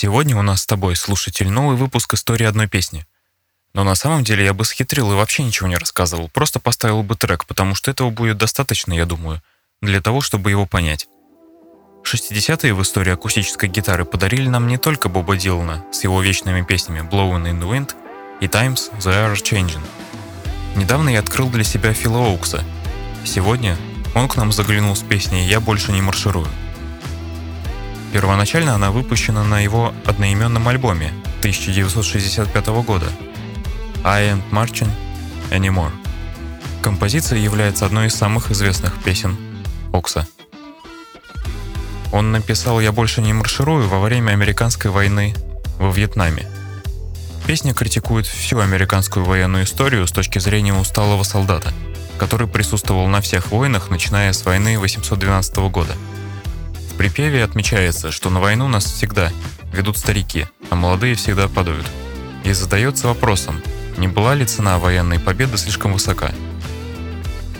Сегодня у нас с тобой, слушатель, новый выпуск истории одной песни. Но на самом деле я бы схитрил и вообще ничего не рассказывал, просто поставил бы трек, потому что этого будет достаточно, я думаю, для того, чтобы его понять. 60-е в истории акустической гитары подарили нам не только Боба Дилана с его вечными песнями Blowing in the Wind и Times The Are Changing. Недавно я открыл для себя Фила Оукса. Сегодня он к нам заглянул с песней «Я больше не марширую». Первоначально она выпущена на его одноименном альбоме 1965 года «I Ain't Marching Anymore». Композиция является одной из самых известных песен Окса. Он написал «Я больше не марширую» во время американской войны во Вьетнаме. Песня критикует всю американскую военную историю с точки зрения усталого солдата, который присутствовал на всех войнах, начиная с войны 812 года – припеве отмечается, что на войну нас всегда ведут старики, а молодые всегда падают. И задается вопросом, не была ли цена военной победы слишком высока?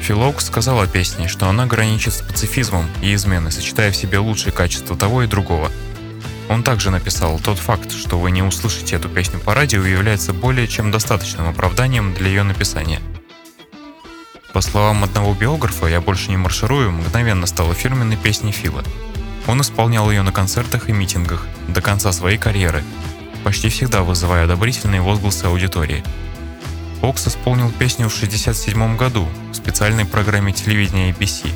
Филок сказал о песне, что она граничит с пацифизмом и изменой, сочетая в себе лучшие качества того и другого. Он также написал, тот факт, что вы не услышите эту песню по радио, является более чем достаточным оправданием для ее написания. По словам одного биографа, «Я больше не марширую» мгновенно стала фирменной песней Фила – он исполнял ее на концертах и митингах до конца своей карьеры, почти всегда вызывая одобрительные возгласы аудитории. Окс исполнил песню в 1967 году в специальной программе телевидения ABC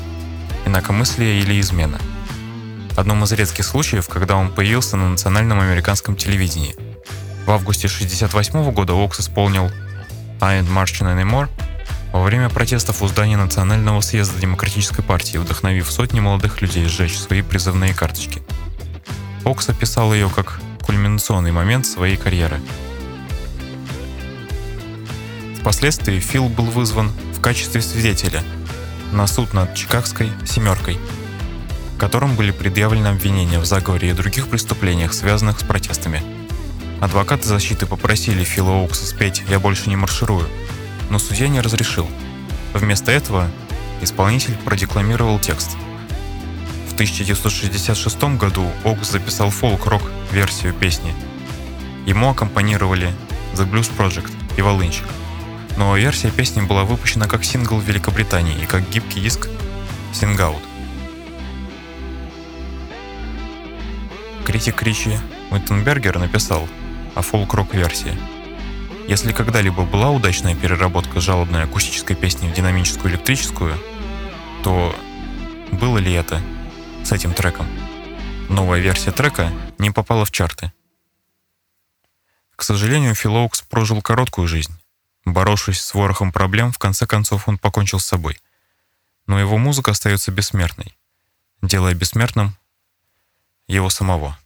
«Инакомыслие или измена». Одном из редких случаев, когда он появился на национальном американском телевидении. В августе 1968 года Окс исполнил «I ain't marching anymore» во время протестов у здания Национального съезда Демократической партии, вдохновив сотни молодых людей сжечь свои призывные карточки. Окс описал ее как кульминационный момент своей карьеры. Впоследствии Фил был вызван в качестве свидетеля на суд над Чикагской «семеркой», которым были предъявлены обвинения в заговоре и других преступлениях, связанных с протестами. Адвокаты защиты попросили Фила Окса спеть «Я больше не марширую», но судья не разрешил. Вместо этого исполнитель продекламировал текст. В 1966 году Окс записал фолк-рок версию песни. Ему аккомпанировали The Blues Project и Волынщик. Но версия песни была выпущена как сингл в Великобритании и как гибкий диск Singout. Критик Ричи Уиттенбергер написал о фолк-рок версии – если когда-либо была удачная переработка жалобной акустической песни в динамическую электрическую, то было ли это с этим треком? Новая версия трека не попала в чарты. К сожалению, Филоукс прожил короткую жизнь. Боровшись с ворохом проблем, в конце концов он покончил с собой. Но его музыка остается бессмертной, делая бессмертным его самого.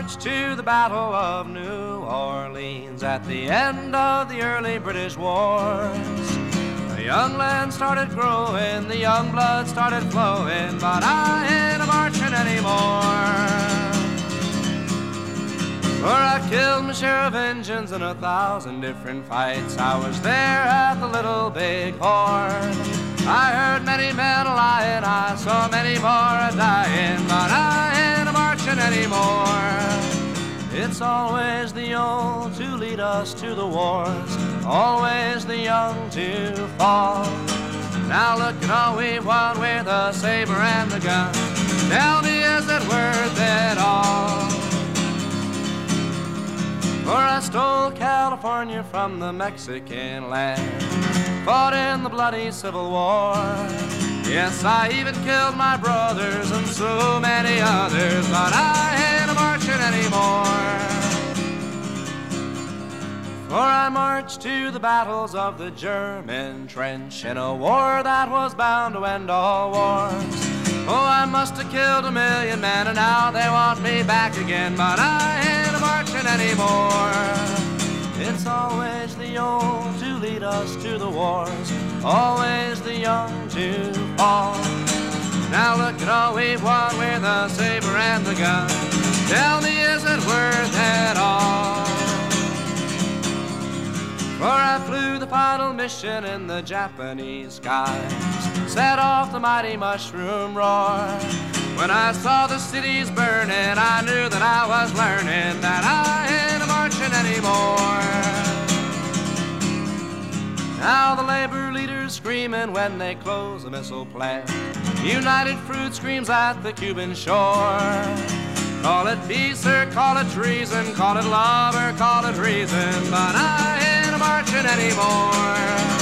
Marched to the Battle of New Orleans at the end of the early British wars. The young land started growing, the young blood started flowing, but I ain't a marching anymore. For I killed my share of Injuns in a thousand different fights. I was there at the Little Big Horn. I heard many men lying, I saw many more a dying, Always the old to lead us to the wars, always the young to fall. Now look at all we've won with the saber and the gun. Tell me, is it worth it all? For I stole California from the Mexican land, fought in the bloody Civil War. Yes, I even killed my brothers and so many others, but I For I marched to the battles of the German trench in a war that was bound to end all wars. Oh, I must have killed a million men, and now they want me back again, but I ain't marching anymore. It's always the old to lead us to the wars, always the young to fall. Now look at all we've won with the saber and the gun. Tell me, is it worth it all? Flew the final mission in the Japanese skies, set off the mighty mushroom roar. When I saw the cities burning, I knew that I was learning that I ain't marching anymore. Now the labor leaders screaming when they close the missile plant. United Fruit screams at the Cuban shore. Call it peace or call it treason, call it love or call it reason, but I marching anymore.